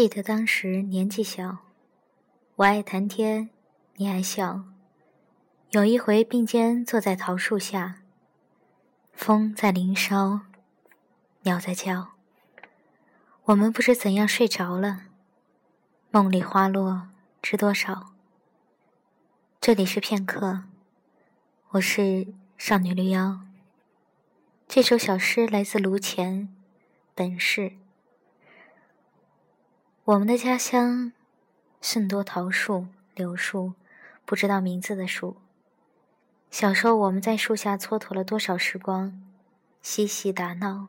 记得当时年纪小，我爱谈天，你爱笑。有一回并肩坐在桃树下，风在林梢，鸟在叫。我们不知怎样睡着了，梦里花落知多少。这里是片刻，我是少女绿妖。这首小诗来自卢前，本是。我们的家乡，甚多桃树、柳树，不知道名字的树。小时候，我们在树下蹉跎了多少时光，嬉戏打闹，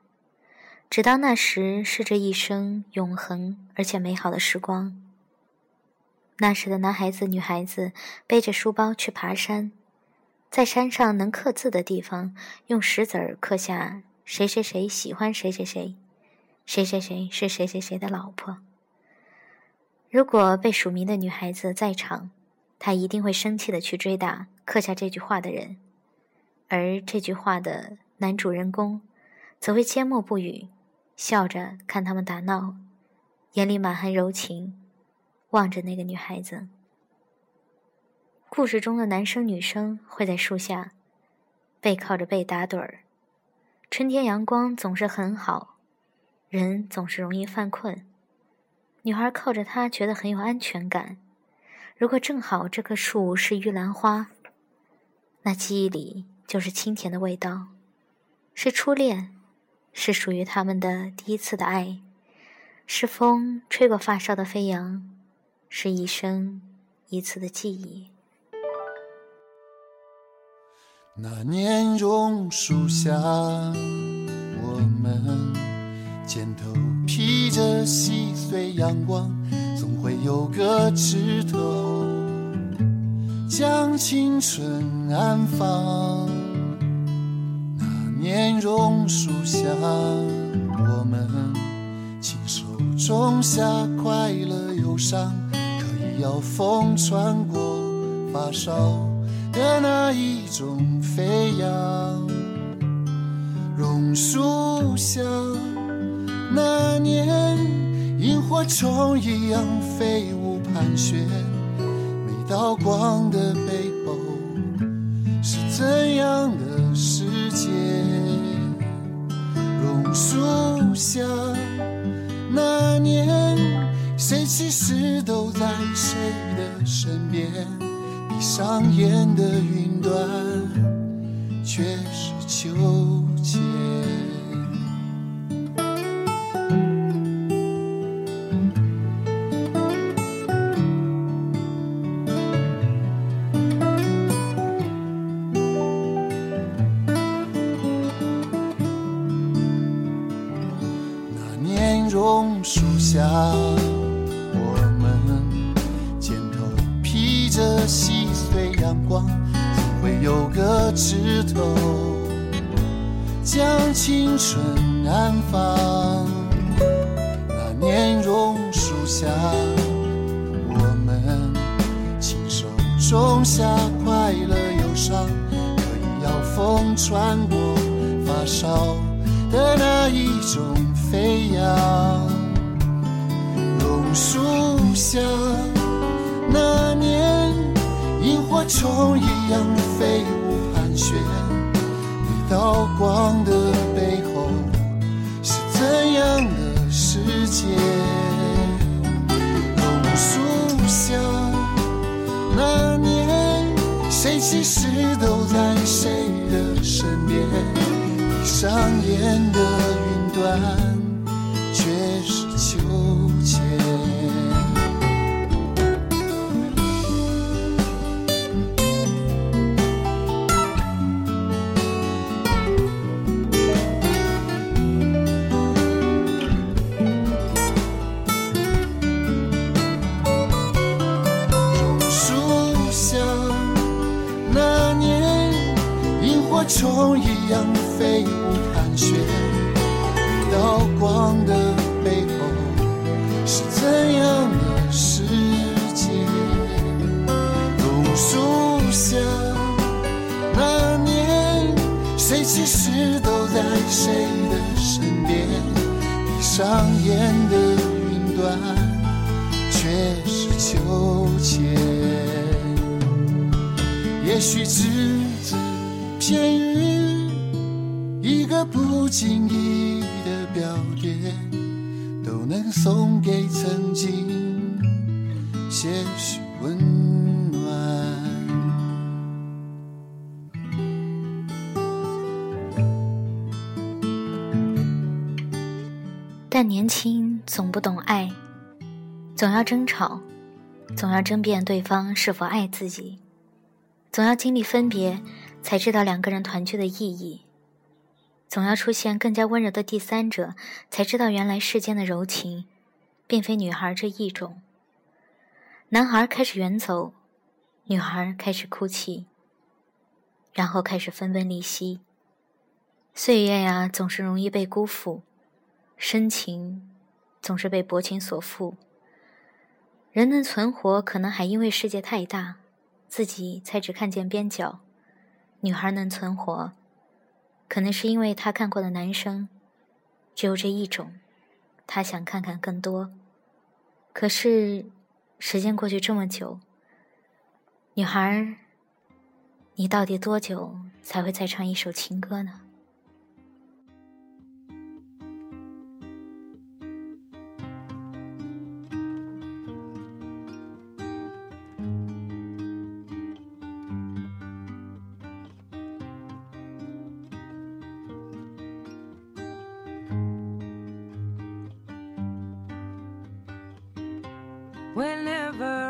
直到那时是这一生永恒而且美好的时光。那时的男孩子、女孩子背着书包去爬山，在山上能刻字的地方，用石子儿刻下“谁谁谁喜欢谁谁谁，谁谁谁是谁谁谁的老婆”。如果被署名的女孩子在场，她一定会生气的去追打刻下这句话的人，而这句话的男主人公，则会缄默不语，笑着看他们打闹，眼里满含柔情，望着那个女孩子。故事中的男生女生会在树下，背靠着背打盹儿，春天阳光总是很好，人总是容易犯困。女孩靠着它，觉得很有安全感。如果正好这棵树是玉兰花，那记忆里就是清甜的味道，是初恋，是属于他们的第一次的爱，是风吹过发梢的飞扬，是一生一次的记忆。那年榕树下，我们肩头。披着细碎阳光，总会有个枝头将青春安放。那年榕树下，我们亲手种下快乐忧伤，可以要风穿过发梢的那一种飞扬。榕树下。那年，萤火虫一样飞舞盘旋，每道光的背后是怎样的世界？榕树下，那年，谁其实都在谁的身边？闭上眼的云端，却是秋春安放。那年榕树下，我们亲手种下快乐忧伤，可以要风穿过发梢的那一种飞扬。榕树下，那年萤火虫一样飞舞盘旋。一道光的上演的云端却是秋千。榕树下那年萤火虫一样飞。上眼的云端。却是秋千，也许只字片语，一个不经意的表点，都能送给曾经些许温但年轻总不懂爱。总要争吵，总要争辩对方是否爱自己，总要经历分别，才知道两个人团聚的意义；总要出现更加温柔的第三者，才知道原来世间的柔情，并非女孩这一种。男孩开始远走，女孩开始哭泣，然后开始分崩离析。岁月呀，总是容易被辜负，深情总是被薄情所负。人能存活，可能还因为世界太大，自己才只看见边角；女孩能存活，可能是因为她看过的男生只有这一种，她想看看更多。可是，时间过去这么久，女孩，你到底多久才会再唱一首情歌呢？whenever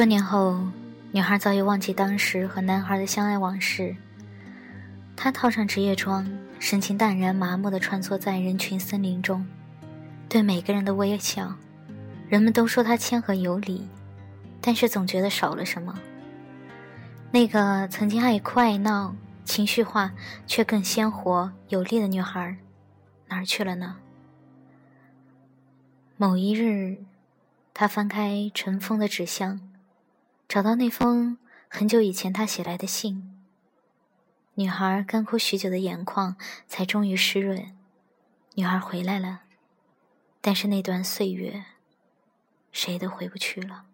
多年后，女孩早已忘记当时和男孩的相爱往事。她套上职业装，神情淡然麻木地穿梭在人群森林中，对每个人的微笑。人们都说她谦和有礼，但是总觉得少了什么。那个曾经爱哭爱闹、情绪化却更鲜活有力的女孩，哪儿去了呢？某一日，她翻开尘封的纸箱，找到那封很久以前他写来的信。女孩干枯许久的眼眶才终于湿润。女孩回来了，但是那段岁月，谁都回不去了。